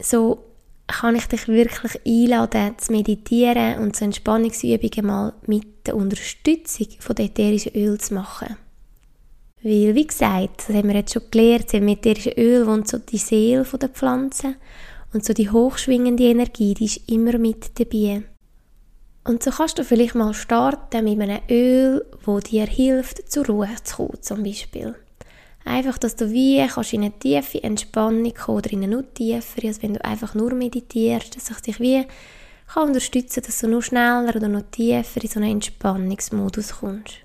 So kann ich dich wirklich einladen, zu meditieren und so Entspannungsübungen mal mit der Unterstützung von ätherischen Öl zu machen. Weil, wie gesagt, das haben wir jetzt schon gelernt, im ätherischen Öl wohnt so die Seele der Pflanze und so die hochschwingende Energie, die ist immer mit dabei. Und so kannst du vielleicht mal starten mit einem Öl, wo dir hilft, zur Ruhe zu kommen, zum Beispiel. Einfach, dass du wie kannst in eine tiefe Entspannung kommen oder in eine noch tiefer, als wenn du einfach nur meditierst, dass sich dich wie kann unterstützen, dass du noch schneller oder noch tiefer in so einen Entspannungsmodus kommst.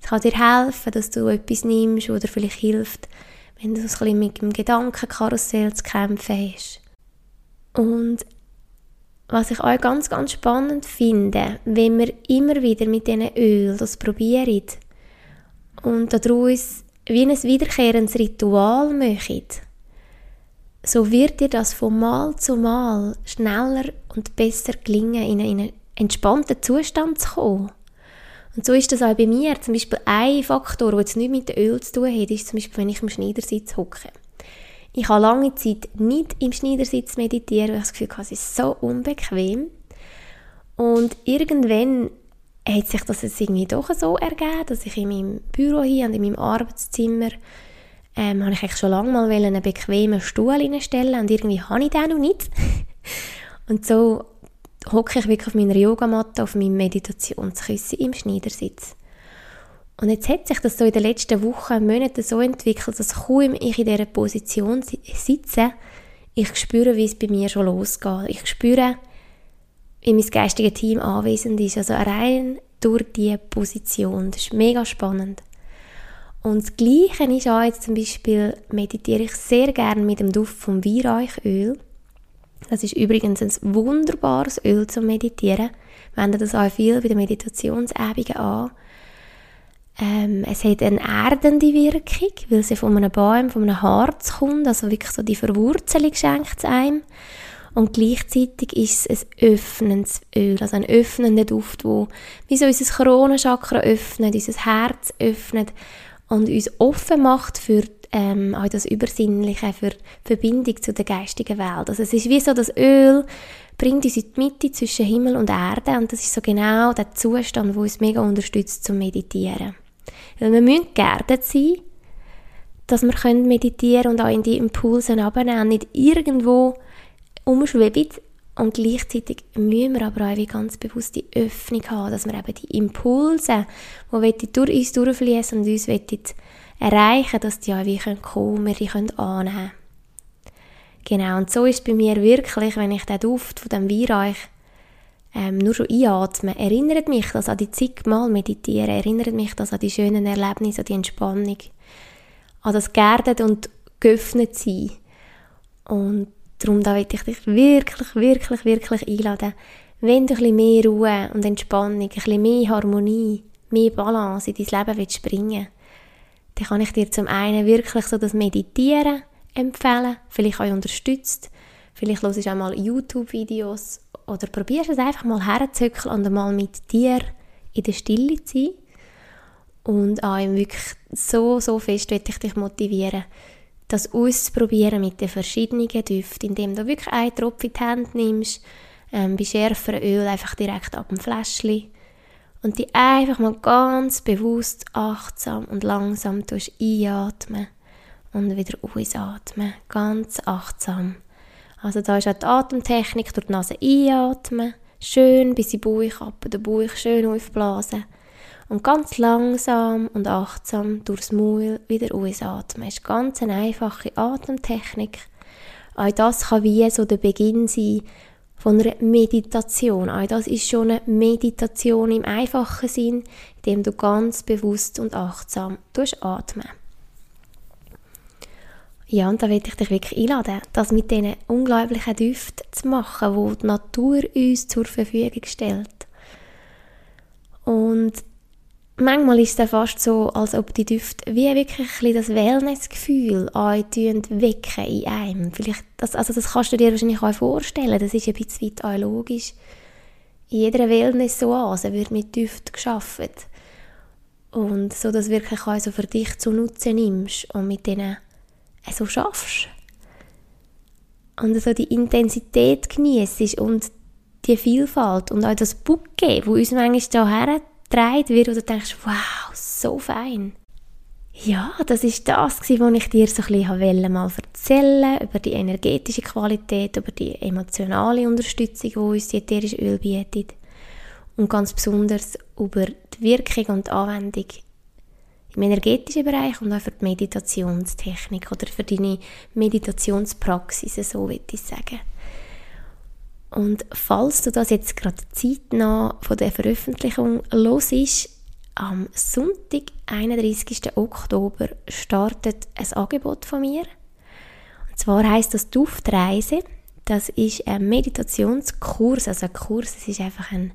Es kann dir helfen, dass du etwas nimmst oder vielleicht hilft, wenn du so ein bisschen mit dem Gedankenkarussell zu kämpfen hast. Und was ich auch ganz, ganz spannend finde, wenn wir immer wieder mit diesen Öl das probieren und daraus wie ein wiederkehrendes Ritual machen, so wird dir das von Mal zu Mal schneller und besser gelingen, in einen entspannten Zustand zu kommen. Und so ist das auch bei mir. Zum Beispiel ein Faktor, der jetzt nicht mit Öl zu tun hat, ist zum Beispiel, wenn ich im Schneidersitz hocke. Ich habe lange Zeit nicht im Schneidersitz meditiert, weil ich das Gefühl hatte, es ist so unbequem. Und irgendwann hat sich das jetzt irgendwie doch so ergeben, dass ich in meinem Büro hier und in meinem Arbeitszimmer ähm, habe ich eigentlich schon lange mal einen bequemen Stuhl hinstellen und irgendwie habe ich den noch nicht. [laughs] und so hocke ich wirklich auf meiner Yogamatte, auf meinem Meditationskissen im Schneidersitz. Und jetzt hat sich das so in den letzten Wochen, Monaten so entwickelt, dass kaum ich in dieser Position sitze, ich spüre, wie es bei mir schon losgeht. Ich spüre, wie mein geistiges Team anwesend ist. Also rein durch diese Position. Das ist mega spannend. Und das Gleiche ist auch jetzt zum Beispiel, meditiere ich sehr gerne mit dem Duft vom Weihrauchöl. Das ist übrigens ein wunderbares Öl zum Meditieren. Wende das auch viel bei den Meditationsübungen an. Ähm, es hat eine erdende Wirkung, weil sie von einem Baum, von einem Harz kommt, also wirklich so die Verwurzelung schenkt es einem. Und gleichzeitig ist es ein öffnendes Öl, also ein öffnender Duft, wo wie so unser Kronenchakra öffnet, unser Herz öffnet und uns offen macht für ähm, auch das Übersinnliche, für Verbindung zu der geistigen Welt. Also es ist wie so, das Öl bringt uns in die Mitte zwischen Himmel und Erde und das ist so genau der Zustand, wo uns mega unterstützt zum Meditieren. Weil wir müssen geerdet sein, dass wir meditieren können und auch in die Impulse abnehmen, nicht irgendwo umschweben und gleichzeitig müssen wir aber auch ganz bewusst die Öffnung haben, dass wir eben die Impulse, die durch uns durchfließen und uns erreichen dass die auch wie kommen können, wir können annehmen Genau, und so ist es bei mir wirklich, wenn ich den Duft von dem Weihrauch ähm, nur schon einatme, erinnert mich das an die zigmal meditieren, erinnert mich das an die schönen Erlebnisse, an die Entspannung, an das geerdet und geöffnet sein. Und darum da möchte ich dich wirklich, wirklich, wirklich einladen, wenn du ein mehr Ruhe und Entspannung, ein mehr Harmonie, mehr Balance in dein Leben willst bringen dann kann ich dir zum einen wirklich so das Meditieren empfehlen, vielleicht auch unterstützt, vielleicht hörst du auch mal YouTube-Videos oder probierst es einfach mal herzuzücken und mal mit dir in der Stille zu sein. Und auch wirklich so, so fest möchte ich dich motivieren, das auszuprobieren mit den verschiedenen Düften, indem du wirklich einen Tropfen in die Hand nimmst, ähm, bei schärferem Öl einfach direkt ab dem Fläschchen und die einfach mal ganz bewusst, achtsam und langsam einatmen und wieder ausatmen, ganz achtsam. Also da ist auch die Atemtechnik durch die Nase einatmen, schön bis in den Bauch ab, den Bauch schön aufblasen Und ganz langsam und achtsam durchs Maul wieder ausatmen. Das ist ganz eine einfache Atemtechnik. Auch das kann wie so der Beginn sein von einer Meditation. Auch das ist schon eine Meditation im einfachen Sinn, indem du ganz bewusst und achtsam atmen. Ja, und da möchte ich dich wirklich einladen, das mit diesen unglaublichen Düften zu machen, die die Natur uns zur Verfügung stellt. Und manchmal ist es fast so, als ob die Düfte wie wirklich ein das Wellnessgefühl wecken in einem. Vielleicht, das, also das kannst du dir wahrscheinlich auch vorstellen, das ist ein bisschen weit logisch. In jeder Wellness-Oase wird mit Düften geschaffen. Und so, dass wirklich auch so für dich zu nutzen nimmst und mit denen so schaffst. Und so die Intensität genießt und die Vielfalt und auch das Bouquet, wo uns manchmal hierher getragen wird, wo du denkst, wow, so fein. Ja, das ist das, was ich dir so ein bisschen mal erzählen über die energetische Qualität, über die emotionale Unterstützung, die uns die ätherische Öl bietet. Und ganz besonders über die Wirkung und die Anwendung im energetischen Bereich und auch für die Meditationstechnik oder für deine Meditationspraxis, so würde ich sagen. Und falls du das jetzt gerade zeitnah von der Veröffentlichung los ist, am Sonntag, 31. Oktober, startet ein Angebot von mir. Und zwar heißt das Duftreise. Das ist ein Meditationskurs, also ein Kurs, es ist einfach ein,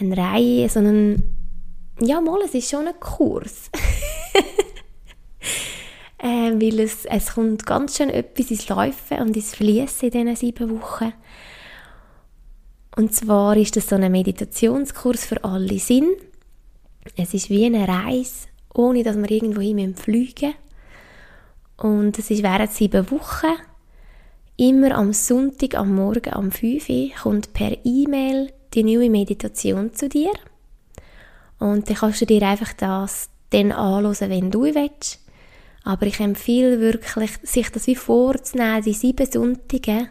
eine Reihe, sondern ja, mal, es ist schon ein Kurs. [laughs] äh, weil es, es kommt ganz schön etwas ins Laufen und ins Fließen in diesen sieben Wochen. Und zwar ist das so ein Meditationskurs für alle Sinn. Es ist wie eine Reise, ohne dass wir irgendwo hin fliegen Und es ist während sieben Wochen. Immer am Sonntag, am Morgen, am 5 Uhr kommt per E-Mail die neue Meditation zu dir. Und dann kannst du dir einfach das dann anschauen, wenn du willst. Aber ich empfehle wirklich, sich das wie vorzunehmen, die sieben Sonntage,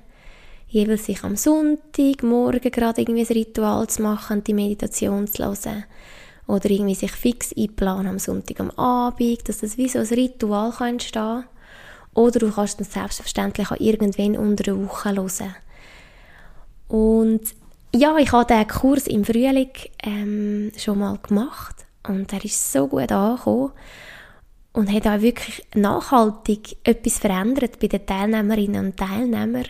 jeweils sich am Sonntag, morgen gerade irgendwie ein Ritual zu machen und die Meditation zu hören. Oder irgendwie sich fix einplanen am Sonntag am Abend, dass das wie so ein Ritual kann entstehen kann. Oder du kannst dann selbstverständlich auch irgendwann unter der Woche hören. Und ja, ich habe diesen Kurs im Frühling ähm, schon mal gemacht und er ist so gut angekommen und hat auch wirklich nachhaltig etwas verändert bei den Teilnehmerinnen und Teilnehmern.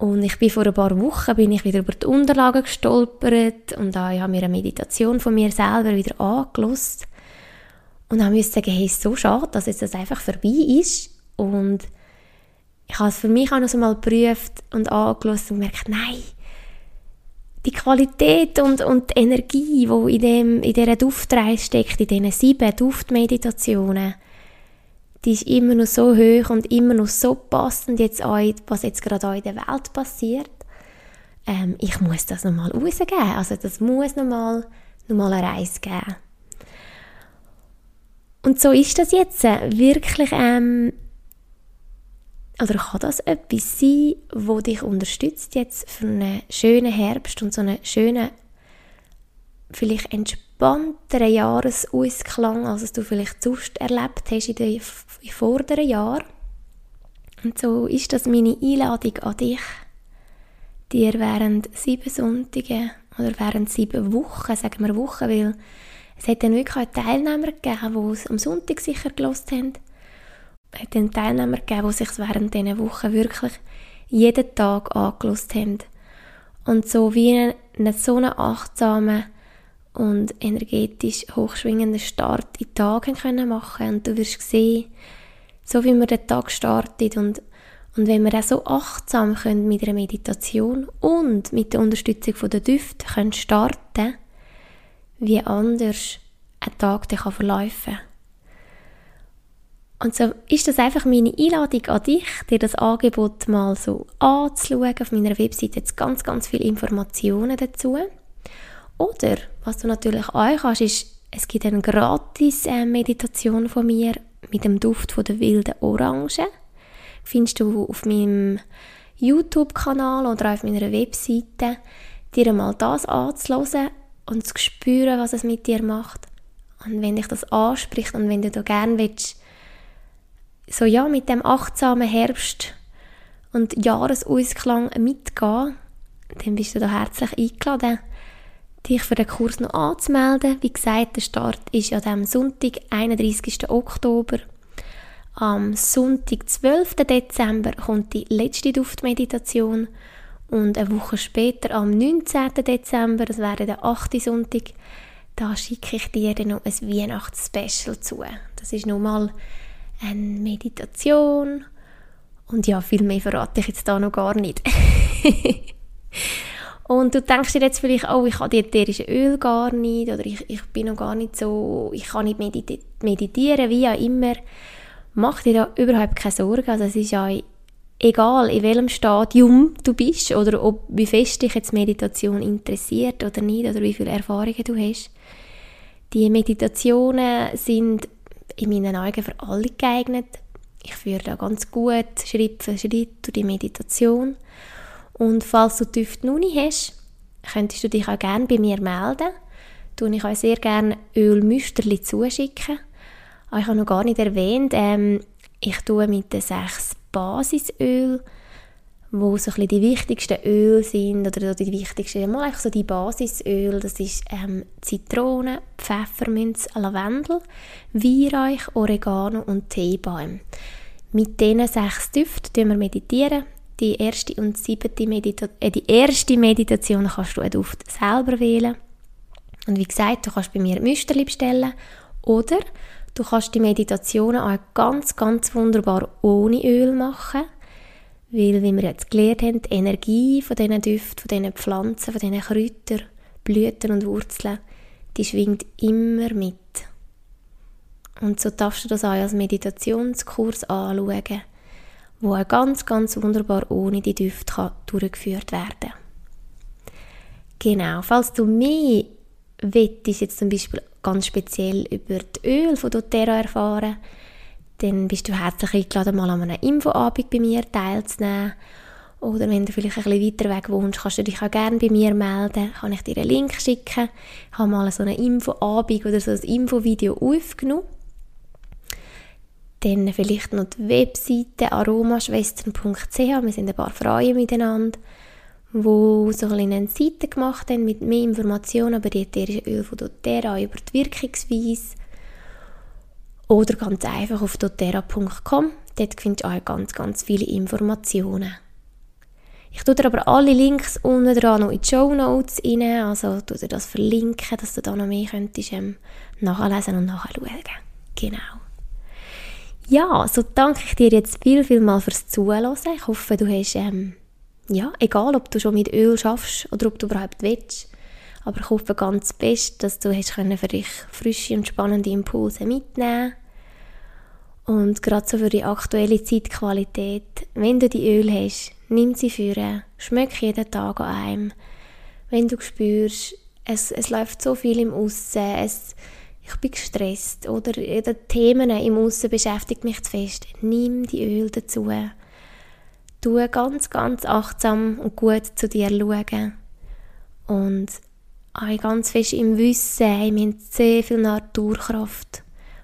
Und ich bin vor ein paar Wochen bin ich wieder über die Unterlagen gestolpert und da habe mir eine Meditation von mir selber wieder angelost. Und habe musste sagen, hey, ist so schade, dass jetzt das einfach vorbei ist. Und ich habe es für mich auch noch mal geprüft und angelost und gemerkt, nein, die Qualität und, und die Energie, die in, dem, in dieser Duftreise steckt, in diesen sieben Duftmeditationen, die ist immer noch so hoch und immer noch so passend jetzt auch, was jetzt gerade auch in der Welt passiert. Ähm, ich muss das nochmal rausgeben. Also das muss nochmal noch mal eine Reise geben. Und so ist das jetzt. Wirklich, ähm, oder kann das etwas sein, wo dich unterstützt jetzt für einen schönen Herbst und so einen schönen, vielleicht entspannteren Jahresausklang, als du vielleicht sonst erlebt hast in den vorderen Jahren. Und so ist das meine Einladung an dich, dir während sieben Sonntagen oder während sieben Wochen, sagen wir Wochen, weil es hat dann wirklich auch Teilnehmer gegeben, die es am Sonntag sicher gelost haben. Es hat dann Teilnehmer gegeben, die sich während dieser Wochen wirklich jeden Tag angelost haben. Und so wie einen, so einen achtsamen und energetisch hochschwingenden Start in den Tag können machen Und du wirst sehen, so wie man den Tag startet und, und wenn wir auch so achtsam können mit einer Meditation und mit der Unterstützung von der Düfte können starten, wie anders ein Tag kann verlaufen Und so ist das einfach meine Einladung an dich, dir das Angebot mal so anzuschauen. Auf meiner Webseite jetzt ganz, ganz viele Informationen dazu. Oder, was du natürlich auch kannst, ist, es gibt eine gratis äh, Meditation von mir mit dem Duft von der wilden Orange. Findest du auf meinem YouTube-Kanal oder auf meiner Webseite, dir mal das anzuhören und zu spüren, was es mit dir macht. Und wenn dich das anspricht und wenn du da gerne willst, so ja, mit dem achtsamen Herbst und Jahresausklang mitgehen, dann bist du da herzlich eingeladen, dich für den Kurs noch anzumelden. Wie gesagt, der Start ist an dem Sonntag, 31. Oktober. Am Sonntag, 12. Dezember, kommt die letzte Duftmeditation und eine Woche später, am 19. Dezember, das wäre der 8. Sonntag, da schicke ich dir dann noch ein Weihnachtsspecial zu. Das ist nochmal eine Meditation und ja, viel mehr verrate ich jetzt da noch gar nicht. [laughs] und du denkst dir jetzt vielleicht, oh, ich habe die ätherische Öl gar nicht oder ich, ich bin noch gar nicht so, ich kann nicht meditieren, wie auch immer. Mach dir da überhaupt keine Sorgen. Also es ist ja egal in welchem Stadium du bist oder ob, wie fest dich jetzt Meditation interessiert oder nicht oder wie viele Erfahrungen du hast. Die Meditationen sind in meinen Augen für alle geeignet. Ich führe da ganz gut Schritt für Schritt durch die Meditation. Und falls du Düfte noch nicht hast, könntest du dich auch gerne bei mir melden. Tue ich euch sehr gerne Ölmüsterli zuschicken. Ich habe noch gar nicht erwähnt, ähm, ich tue mit den sechs Basisöl, wo so ein die wichtigsten Öle sind, oder die wichtigsten, mal so die Basisöl, das ist ähm, Zitrone, Pfefferminz, Lavendel, Weihrauch, Oregano und Teebaum. Mit diesen sechs Düften wir meditieren. Die erste und siebte Medita äh, die erste Meditation kannst du einen Duft selber wählen. Und wie gesagt, du kannst bei mir Müsterli bestellen oder Du kannst die Meditationen auch ganz, ganz wunderbar ohne Öl machen, weil, wie wir jetzt gelernt haben, die Energie von diesen Düften, von diesen Pflanzen, von diesen Kräutern, Blüten und Wurzeln, die schwingt immer mit. Und so darfst du das auch als Meditationskurs anschauen, wo auch ganz, ganz wunderbar ohne die Düfte kann durchgeführt werden Genau, falls du mehr willst, jetzt zum Beispiel ganz speziell über die Öl von doTERRA erfahren, dann bist du herzlich eingeladen, mal an einer Infoabend bei mir teilzunehmen. Oder wenn du vielleicht ein bisschen weiter weg wohnst, kannst du dich auch gerne bei mir melden. Kann ich dir einen Link schicken. Ich habe mal so eine Infoabend oder so ein Infovideo aufgenommen. Dann vielleicht noch die Webseite aromaschwestern.ch. Wir sind ein paar Frauen miteinander wo so eine Seite gemacht haben mit mehr Informationen über die ätherischen Öle von doTERRA, über die Wirkungsweise oder ganz einfach auf doTERRA.com. Dort findest du auch ganz, ganz viele Informationen. Ich tue dir aber alle Links unten dran noch in die Show Notes rein, also tue dir das verlinken, dass du da noch mehr könntest ähm, nachlesen und nachschauen. Genau. Ja, so danke ich dir jetzt viel, viel mal fürs Zuhören. Ich hoffe, du hast ähm, ja, egal ob du schon mit Öl schaffst oder ob du überhaupt willst. Aber ich hoffe ganz best, dass du hast für dich frische und spannende Impulse mitnehmen Und gerade so für die aktuelle Zeitqualität, wenn du die Öl hast, nimm sie für, schmeck jeden Tag an einem. Wenn du spürst, es, es läuft so viel im Aussen, ich bin gestresst oder die Themen im Aussen beschäftigt mich zu fest, nimm die Öl dazu Du ganz, ganz achtsam und gut zu dir schauen. Und auch ganz fest im Wissen, wir haben sehr viel Naturkraft,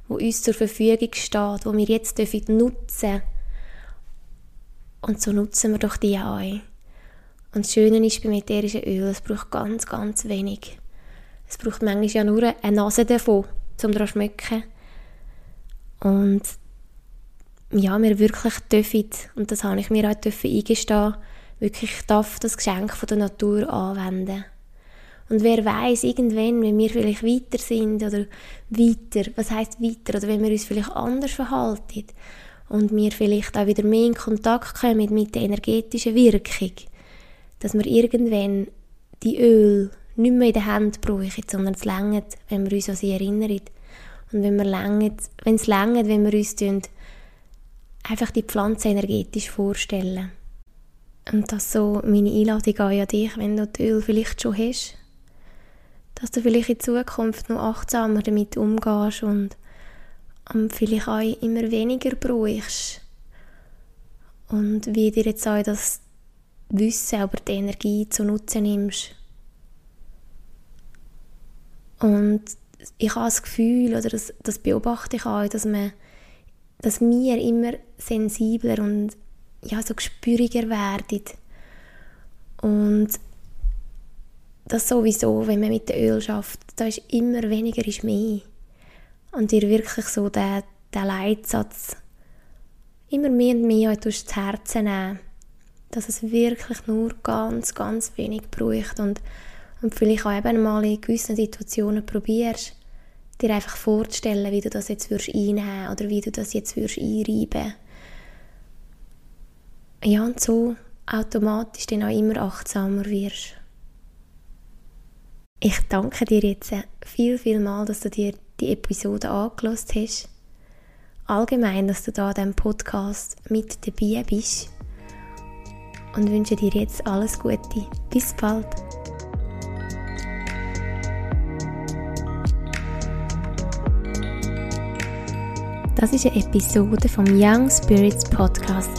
die uns zur Verfügung steht, die wir jetzt nutzen dürfen. Und so nutzen wir doch die auch. Und das Schöne ist beim ätherischen Öl, es braucht ganz, ganz wenig. Es braucht manchmal ja nur eine Nase davon, um daran zu schmecken. Und ja, wir wirklich dürfen, und das habe ich mir auch dürfen eingestehen, wirklich darf das Geschenk von der Natur anwenden. Und wer weiß irgendwann, wenn wir vielleicht weiter sind oder weiter, was heißt weiter, oder wenn wir uns vielleicht anders verhalten und wir vielleicht auch wieder mehr in Kontakt kommen mit der energetischen Wirkung, dass wir irgendwann die Öl nicht mehr in der Hand brauchen, sondern es längert, wenn wir uns an sie erinnern. Und wenn, wir längert, wenn es längert, wenn wir uns einfach die Pflanze energetisch vorstellen. Und das so meine Einladung an dich, wenn du das Öl vielleicht schon hast, dass du vielleicht in Zukunft noch achtsamer damit umgehst und vielleicht auch immer weniger brauchst. Und wie dir jetzt auch das Wissen über die Energie zu nutzen nimmst. Und ich habe das Gefühl, oder das, das beobachte ich auch, dass, man, dass wir immer sensibler und ja, so gespüriger werden. Und das sowieso, wenn man mit dem Öl schafft, da ist immer weniger ist mehr. Und dir wirklich so den, den Leitsatz immer mehr und mehr durch das Herz nehmen, dass es wirklich nur ganz, ganz wenig braucht und, und vielleicht auch eben mal in gewissen Situationen probierst, dir einfach vorzustellen, wie du das jetzt würdest einnehmen oder wie du das jetzt würdest einreiben. Ja, und so automatisch dann auch immer achtsamer wirst. Ich danke dir jetzt viel, viel mal, dass du dir die Episode angelost hast. Allgemein, dass du da diesem Podcast mit dabei bist. Und wünsche dir jetzt alles Gute. Bis bald. Das ist eine Episode vom Young Spirits Podcast.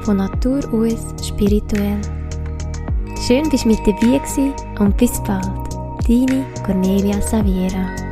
Von Natur aus spirituell Schön, dass du mit dabei warst und bis bald. Deine Cornelia Saviera.